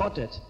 verrottet.